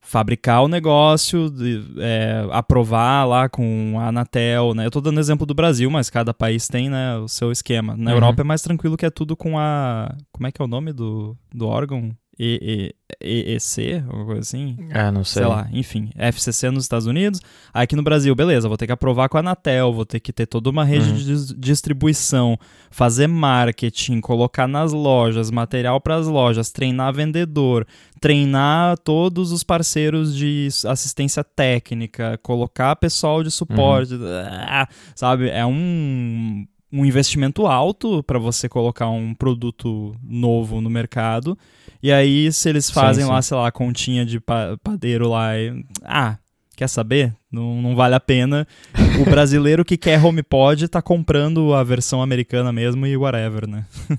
fabricar o negócio, de, é, aprovar lá com a Anatel, né? Eu tô dando exemplo do Brasil, mas cada país tem, né, o seu esquema. Na uhum. Europa é mais tranquilo que é tudo com a... Como é que é o nome do, do órgão? E, e, EEC, alguma coisa assim. Ah, não sei. Sei lá, enfim, FCC nos Estados Unidos. Aí aqui no Brasil, beleza, vou ter que aprovar com a Anatel, vou ter que ter toda uma rede uhum. de distribuição, fazer marketing, colocar nas lojas, material para as lojas, treinar vendedor, treinar todos os parceiros de assistência técnica, colocar pessoal de suporte, uhum. sabe? É um um investimento alto para você colocar um produto novo no mercado. E aí, se eles fazem sim, sim. lá, sei lá, continha de padeiro lá, e, ah, quer saber? Não, não vale a pena. O brasileiro que quer HomePod tá comprando a versão americana mesmo e whatever, né?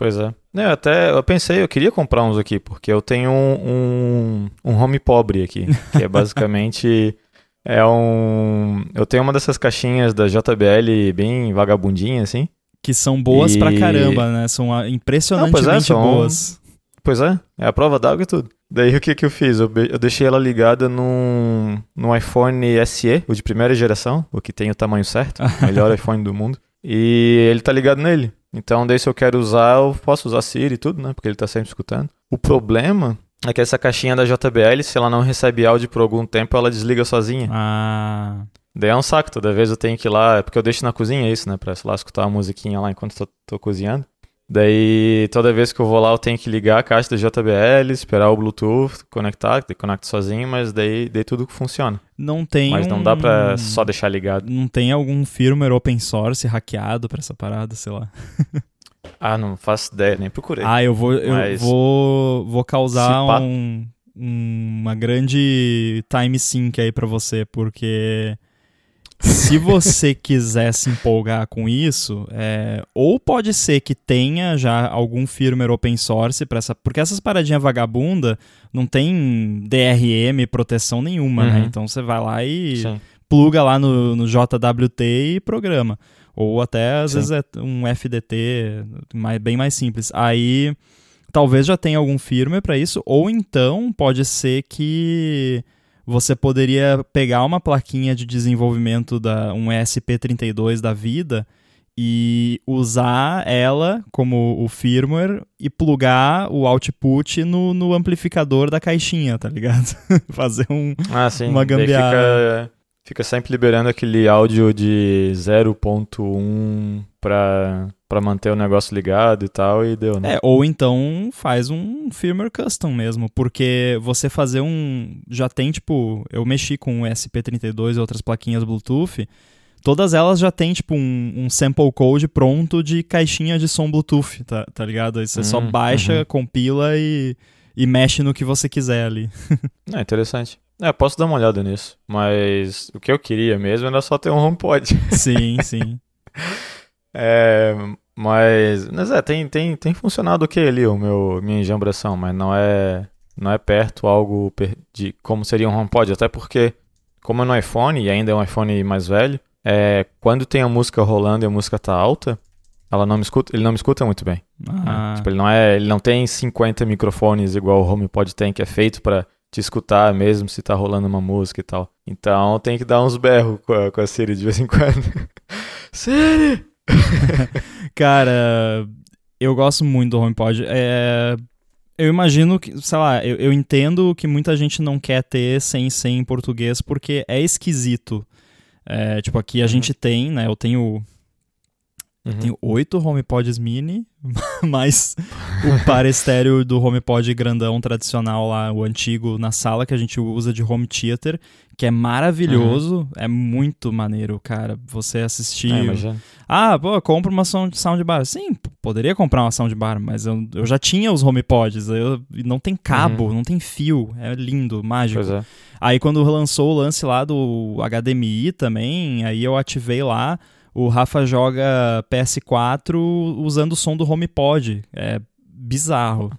Pois é. Eu até eu pensei, eu queria comprar uns aqui, porque eu tenho um, um, um home pobre aqui, que é basicamente é um. Eu tenho uma dessas caixinhas da JBL bem vagabundinha, assim. Que são boas e... pra caramba, né? São impressionantemente Não, pois é, são... boas. Pois é, é a prova d'água e tudo. Daí o que que eu fiz? Eu, eu deixei ela ligada num, num iPhone SE, o de primeira geração, o que tem o tamanho certo, o melhor iPhone do mundo. E ele tá ligado nele. Então, daí se eu quero usar, eu posso usar Siri e tudo, né? Porque ele tá sempre escutando. O problema é que essa caixinha da JBL, se ela não recebe áudio por algum tempo, ela desliga sozinha. Ah. Daí é um saco, toda vez eu tenho que ir lá, é porque eu deixo na cozinha isso, né, pra, sei lá, escutar uma musiquinha lá enquanto tô, tô cozinhando. Daí, toda vez que eu vou lá, eu tenho que ligar a caixa da JBL, esperar o Bluetooth, conectar, conecta sozinho, mas daí, daí tudo funciona. Não tem Mas não dá pra só deixar ligado. Não tem algum firmware open source hackeado pra essa parada, sei lá. Ah, não faço ideia, nem procurei. Ah, eu vou, eu vou, vou causar um, uma grande time sync aí para você, porque se você quiser se empolgar com isso, é, ou pode ser que tenha já algum firmware open source para essa, porque essas paradinhas vagabunda não tem DRM proteção nenhuma, né? uhum. né? Então você vai lá e Sim. Pluga lá no, no JWT e programa. Ou até, às Sim. vezes, é um FDT mais, bem mais simples. Aí, talvez já tenha algum firmware para isso, ou então pode ser que você poderia pegar uma plaquinha de desenvolvimento da um ESP32 da vida e usar ela como o firmware e plugar o output no, no amplificador da caixinha, tá ligado? Fazer um, ah, sim. uma gambiarra. Fica, sempre liberando aquele áudio de 0.1 para para manter o negócio ligado e tal, e deu, né? É, ou então faz um firmware custom mesmo, porque você fazer um. Já tem, tipo, eu mexi com o SP32 e outras plaquinhas Bluetooth todas elas já tem, tipo, um, um, sample code pronto de caixinha de som Bluetooth, tá, tá ligado? Aí você hum, só baixa, uhum. compila e, e mexe no que você quiser ali. é interessante. É, posso dar uma olhada nisso, mas o que eu queria mesmo era só ter um HomePod. Sim, sim. é, mas, mas é, tem, tem, tem funcionado ok ali o meu, minha enjambração, mas não é, não é perto algo de como seria um HomePod, até porque, como é no iPhone, e ainda é um iPhone mais velho, é, quando tem a música rolando e a música tá alta, ela não me escuta, ele não me escuta muito bem. Ah. Né? Tipo, ele não é, ele não tem 50 microfones igual o HomePod tem, que é feito para te escutar mesmo se tá rolando uma música e tal. Então tem que dar uns berros com a, com a Siri de vez em quando. Siri! Cara, eu gosto muito do HomePod. É, eu imagino que, sei lá, eu, eu entendo que muita gente não quer ter sem ser em português porque é esquisito. É, tipo, aqui a uhum. gente tem, né? Eu tenho. Uhum. Tenho oito HomePods mini, mais o par estéreo do HomePod grandão tradicional lá, o antigo, na sala que a gente usa de home theater, que é maravilhoso, uhum. é muito maneiro, cara. Você assistir. É, ah, pô, compra uma soundbar. Sim, poderia comprar uma soundbar, mas eu, eu já tinha os HomePods, eu, não tem cabo, uhum. não tem fio, é lindo, mágico. É. Aí quando lançou o lance lá do HDMI também, aí eu ativei lá, o Rafa joga PS4 usando o som do HomePod. É bizarro.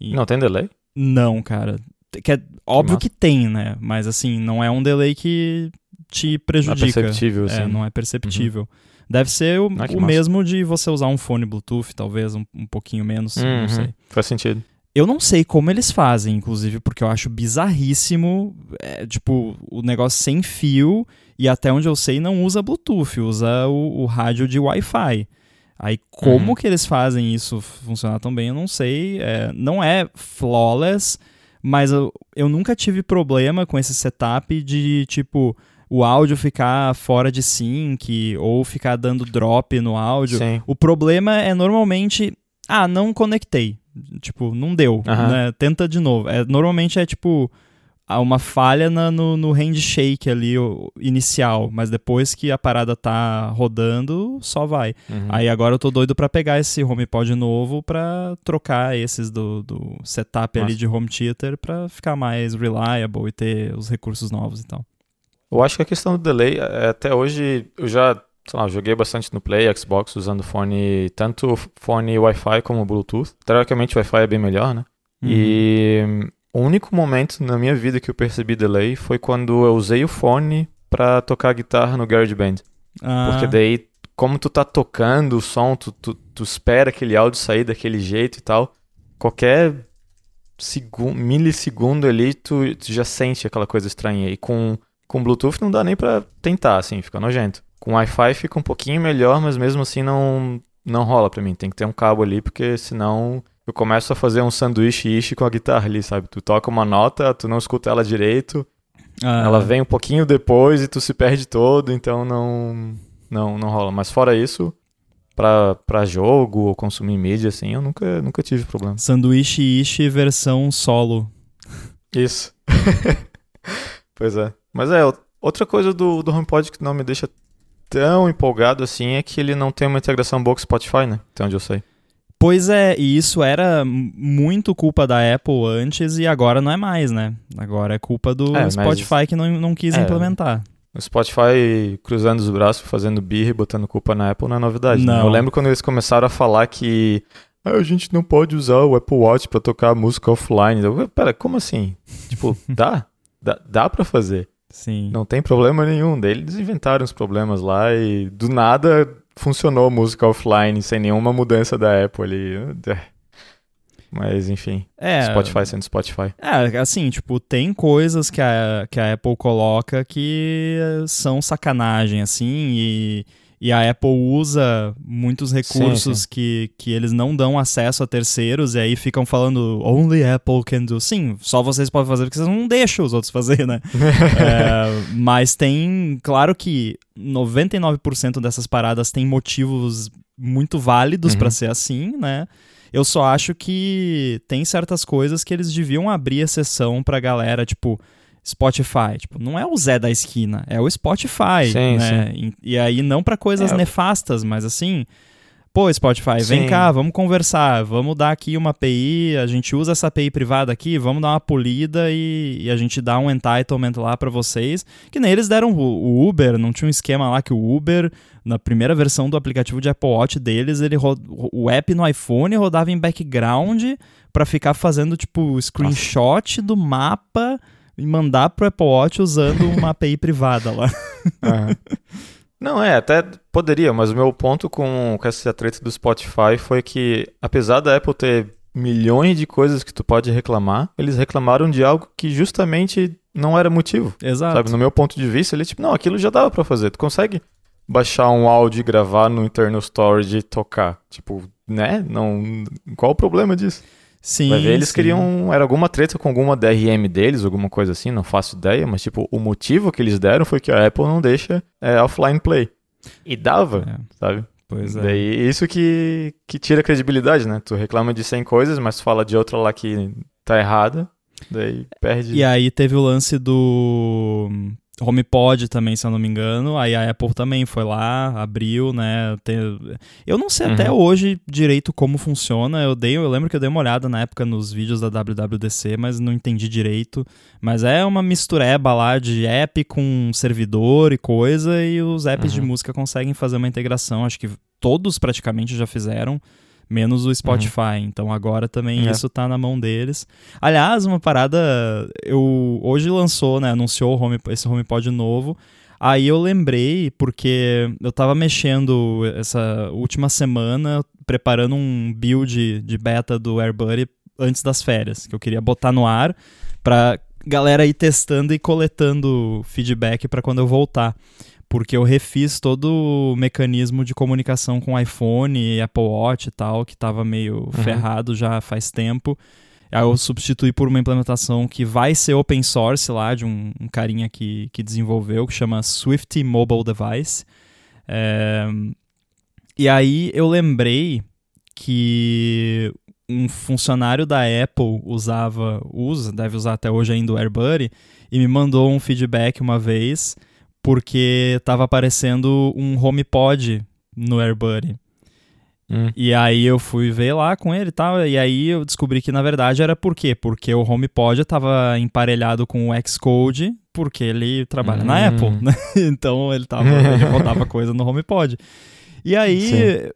E... Não tem delay? Não, cara. Que é óbvio que, que, tem, né? Mas assim, não é um delay que te prejudica. Não é perceptível, é, não é perceptível. Uhum. Deve ser o, ah, o mesmo de você usar um fone Bluetooth, talvez um, um pouquinho menos, uhum. não sei. Faz sentido. Eu não sei como eles fazem, inclusive, porque eu acho bizarríssimo, é, tipo, o negócio sem fio e até onde eu sei não usa Bluetooth, usa o, o rádio de Wi-Fi. Aí como uhum. que eles fazem isso funcionar tão bem, eu não sei. É, não é flawless, mas eu, eu nunca tive problema com esse setup de, tipo, o áudio ficar fora de sync ou ficar dando drop no áudio. Sim. O problema é normalmente, ah, não conectei. Tipo, não deu, uhum. né? Tenta de novo. É, normalmente é tipo uma falha na, no, no handshake ali o, inicial, mas depois que a parada tá rodando, só vai. Uhum. Aí agora eu tô doido para pegar esse HomePod novo para trocar esses do, do setup Nossa. ali de home theater para ficar mais reliable e ter os recursos novos e tal. Eu acho que a questão do delay, é, até hoje eu já sei lá, joguei bastante no Play, Xbox, usando fone, tanto fone Wi-Fi como Bluetooth. Teoricamente o Wi-Fi é bem melhor, né? Uhum. E o único momento na minha vida que eu percebi delay foi quando eu usei o fone para tocar guitarra no GarageBand. Ah. Porque daí, como tu tá tocando o som, tu, tu, tu espera aquele áudio sair daquele jeito e tal, qualquer segundo, milissegundo ali, tu, tu já sente aquela coisa estranha. E com, com Bluetooth não dá nem pra tentar, assim, fica nojento. Com Wi-Fi fica um pouquinho melhor, mas mesmo assim não, não rola pra mim. Tem que ter um cabo ali, porque senão eu começo a fazer um sanduíche ishi com a guitarra ali, sabe? Tu toca uma nota, tu não escuta ela direito, ah. ela vem um pouquinho depois e tu se perde todo, então não, não, não rola. Mas fora isso, pra, pra jogo ou consumir mídia, assim, eu nunca, nunca tive problema. Sanduíche ishi versão solo. Isso. pois é. Mas é, outra coisa do, do HomePod que não me deixa tão empolgado assim é que ele não tem uma integração boa com Spotify, né? Até onde eu sei. Pois é, e isso era muito culpa da Apple antes e agora não é mais, né? Agora é culpa do é, Spotify que não, não quis é, implementar. O Spotify cruzando os braços, fazendo birra e botando culpa na Apple não é novidade. Não. Né? Eu lembro quando eles começaram a falar que ah, a gente não pode usar o Apple Watch para tocar música offline. Eu, Pera, como assim? tipo, dá? dá? Dá pra fazer. Sim. Não tem problema nenhum. Daí eles inventaram os problemas lá e do nada funcionou música offline sem nenhuma mudança da Apple ali. Mas, enfim. É, Spotify sendo Spotify. É, assim, tipo, tem coisas que a, que a Apple coloca que são sacanagem, assim, e e a Apple usa muitos recursos sim, sim. Que, que eles não dão acesso a terceiros, e aí ficam falando only Apple can do. Sim, só vocês podem fazer porque vocês não deixam os outros fazer, né? é, mas tem. Claro que 99% dessas paradas têm motivos muito válidos uhum. para ser assim, né? Eu só acho que tem certas coisas que eles deviam abrir exceção pra galera, tipo Spotify. Tipo, não é o Zé da esquina, é o Spotify, sim, né? Sim. E, e, aí não para coisas é. nefastas, mas assim, pô, Spotify, vem sim. cá, vamos conversar, vamos dar aqui uma API, a gente usa essa API privada aqui, vamos dar uma polida e, e a gente dá um entitlement lá para vocês. Que nem eles deram o, o, Uber, não tinha um esquema lá que o Uber, na primeira versão do aplicativo de Apple Watch deles, ele o app no iPhone rodava em background para ficar fazendo tipo screenshot Nossa. do mapa e mandar pro Apple Watch usando uma API privada lá. Uhum. Não, é, até poderia, mas o meu ponto com, com essa treta do Spotify foi que, apesar da Apple ter milhões de coisas que tu pode reclamar, eles reclamaram de algo que justamente não era motivo. Exato. Sabe, no meu ponto de vista, ele tipo, não, aquilo já dava para fazer. Tu consegue baixar um áudio e gravar no internal storage e tocar. Tipo, né? Não, qual o problema disso? Sim. Vai ver, eles sim. queriam. Era alguma treta com alguma DRM deles, alguma coisa assim, não faço ideia, mas tipo, o motivo que eles deram foi que a Apple não deixa é, offline play. E dava, é. sabe? Pois é. Daí isso que, que tira credibilidade, né? Tu reclama de 100 coisas, mas fala de outra lá que tá errada, daí perde. E aí teve o lance do HomePod também, se eu não me engano. Aí a Apple também foi lá, abriu, né? Eu não sei uhum. até hoje direito como funciona. Eu dei, eu lembro que eu dei uma olhada na época nos vídeos da WWDC, mas não entendi direito. Mas é uma mistureba lá de app com servidor e coisa, e os apps uhum. de música conseguem fazer uma integração. Acho que todos praticamente já fizeram menos o Spotify. Uhum. Então agora também é. isso tá na mão deles. Aliás, uma parada, eu hoje lançou, né, anunciou home, esse HomePod novo. Aí eu lembrei porque eu tava mexendo essa última semana preparando um build de beta do AirBuddy antes das férias, que eu queria botar no ar para galera ir testando e coletando feedback para quando eu voltar porque eu refiz todo o mecanismo de comunicação com iPhone e Apple Watch e tal, que estava meio uhum. ferrado já faz tempo. Aí eu substituí por uma implementação que vai ser open source lá, de um, um carinha que, que desenvolveu, que chama Swift Mobile Device. É... E aí eu lembrei que um funcionário da Apple usava, usa, deve usar até hoje ainda o AirBuddy, e me mandou um feedback uma vez porque tava aparecendo um HomePod no AirBuddy. Hum. E aí eu fui ver lá com ele e tal, e aí eu descobri que na verdade era por quê? Porque o HomePod estava emparelhado com o Xcode, porque ele trabalha hum. na Apple, né? Então ele, tava, ele rodava coisa no HomePod. E aí, Sim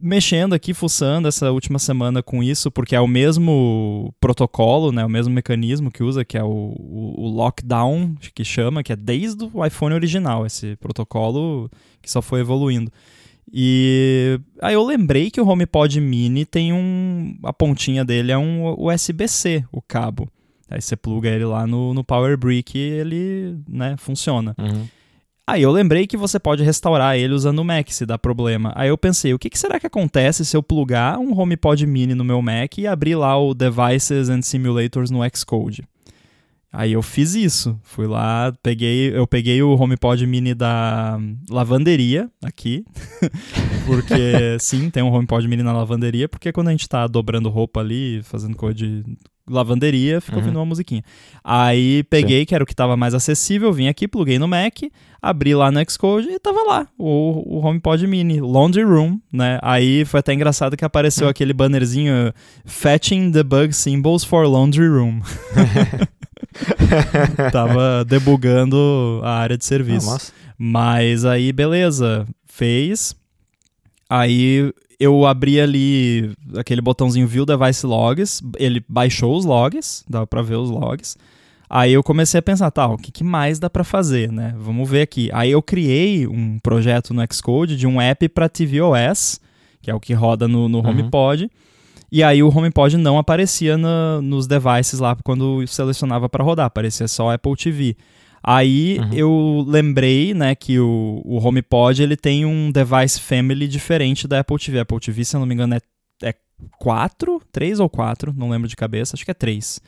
mexendo aqui, fuçando essa última semana com isso, porque é o mesmo protocolo, né, o mesmo mecanismo que usa, que é o, o, o lockdown, que chama, que é desde o iPhone original, esse protocolo que só foi evoluindo. E aí eu lembrei que o HomePod Mini tem um. A pontinha dele é um USB-C, o cabo. Aí você pluga ele lá no, no Power Brick e ele né, funciona. Uhum. Aí eu lembrei que você pode restaurar ele usando o Mac se dá problema. Aí eu pensei, o que, será que acontece se eu plugar um HomePod Mini no meu Mac e abrir lá o Devices and Simulators no Xcode? Aí eu fiz isso. Fui lá, peguei, eu peguei o HomePod Mini da lavanderia aqui, porque sim, tem um HomePod Mini na lavanderia, porque quando a gente tá dobrando roupa ali, fazendo coisa de lavanderia, ficou uhum. ouvindo uma musiquinha. Aí peguei, Sim. que era o que estava mais acessível, vim aqui, pluguei no Mac, abri lá no Xcode e tava lá, o, o HomePod Mini, Laundry Room, né? Aí foi até engraçado que apareceu uhum. aquele bannerzinho Fetching Debug Symbols for Laundry Room. tava debugando a área de serviço. Ah, Mas aí, beleza, fez. Aí eu abri ali aquele botãozinho View Device Logs, ele baixou os logs, dá para ver os logs. Aí eu comecei a pensar, tá, o que, que mais dá para fazer, né? Vamos ver aqui. Aí eu criei um projeto no Xcode de um app para tvOS, que é o que roda no, no uhum. HomePod. E aí o HomePod não aparecia na, nos devices lá quando selecionava para rodar, aparecia só Apple TV. Aí uhum. eu lembrei, né, que o, o HomePod ele tem um device family diferente da Apple TV. A Apple TV, se eu não me engano, é, é 4, 3 ou 4, não lembro de cabeça, acho que é 3.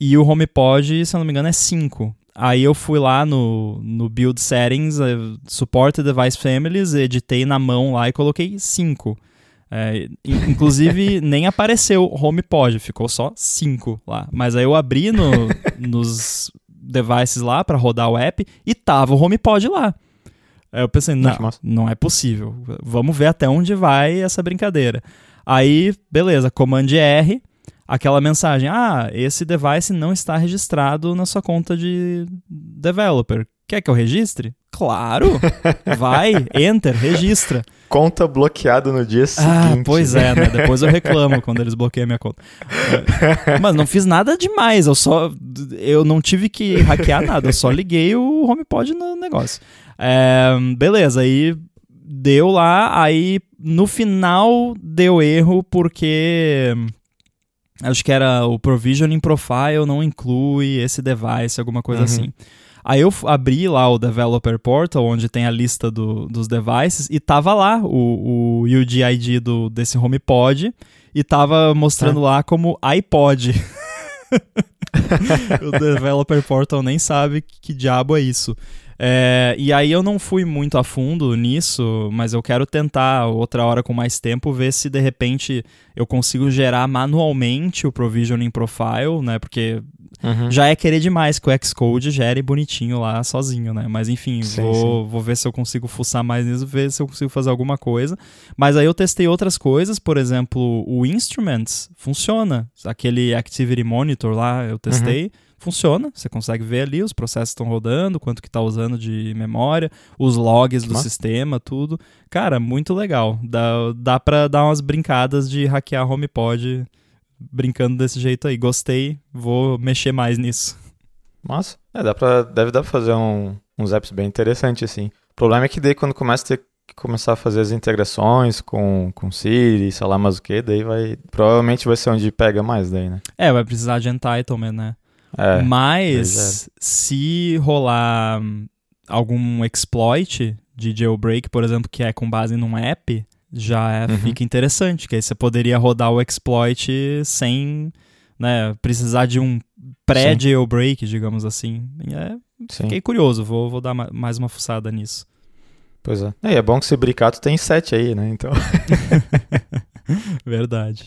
E o HomePod, se eu não me engano, é 5. Aí eu fui lá no, no Build Settings, uh, Support Device Families, editei na mão lá e coloquei 5. É, inclusive, nem apareceu HomePod, ficou só 5 lá. Mas aí eu abri no, nos devices lá para rodar o app e tava o HomePod lá. Aí eu pensei, não, não é possível. Vamos ver até onde vai essa brincadeira. Aí, beleza, Command R, aquela mensagem: Ah, esse device não está registrado na sua conta de developer. Quer que eu registre? Claro! Vai, enter, registra. Conta bloqueada no dia ah, seguinte. Ah, pois é, né? Depois eu reclamo quando eles bloqueiam minha conta. É, mas não fiz nada demais, eu só. Eu não tive que hackear nada, eu só liguei o HomePod no negócio. É, beleza, aí deu lá, aí no final deu erro porque. Acho que era o Provisioning Profile não inclui esse device, alguma coisa uhum. assim. Aí eu abri lá o Developer Portal, onde tem a lista do, dos devices, e tava lá o, o UDID do, desse HomePod, e tava mostrando é. lá como iPod. o Developer Portal nem sabe que, que diabo é isso. É, e aí eu não fui muito a fundo nisso, mas eu quero tentar outra hora com mais tempo ver se de repente eu consigo gerar manualmente o provisioning profile, né? Porque Uhum. Já é querer demais que o Xcode gere bonitinho lá sozinho, né? Mas enfim, sim, vou, sim. vou ver se eu consigo fuçar mais nisso, ver se eu consigo fazer alguma coisa. Mas aí eu testei outras coisas, por exemplo, o Instruments funciona. Aquele Activity Monitor lá eu testei. Uhum funciona, você consegue ver ali, os processos estão rodando, quanto que está usando de memória, os logs do sistema, tudo. Cara, muito legal. Dá, dá para dar umas brincadas de hackear HomePod brincando desse jeito aí. Gostei, vou mexer mais nisso. Nossa, é, dá pra, deve dar pra fazer um, uns apps bem interessantes, assim. O problema é que daí quando começa a ter que começar a fazer as integrações com, com Siri, sei lá mais o que, daí vai. Provavelmente vai ser onde pega mais daí, né? É, vai precisar de entitlement, né? É, Mas se rolar algum exploit de jailbreak, por exemplo, que é com base num app, já é, uhum. fica interessante, que aí você poderia rodar o exploit sem né, precisar de um pré-jailbreak, digamos assim. É, fiquei curioso, vou, vou dar mais uma fuçada nisso. Pois é. é. É bom que esse bricato tem sete aí, né? Então. Verdade.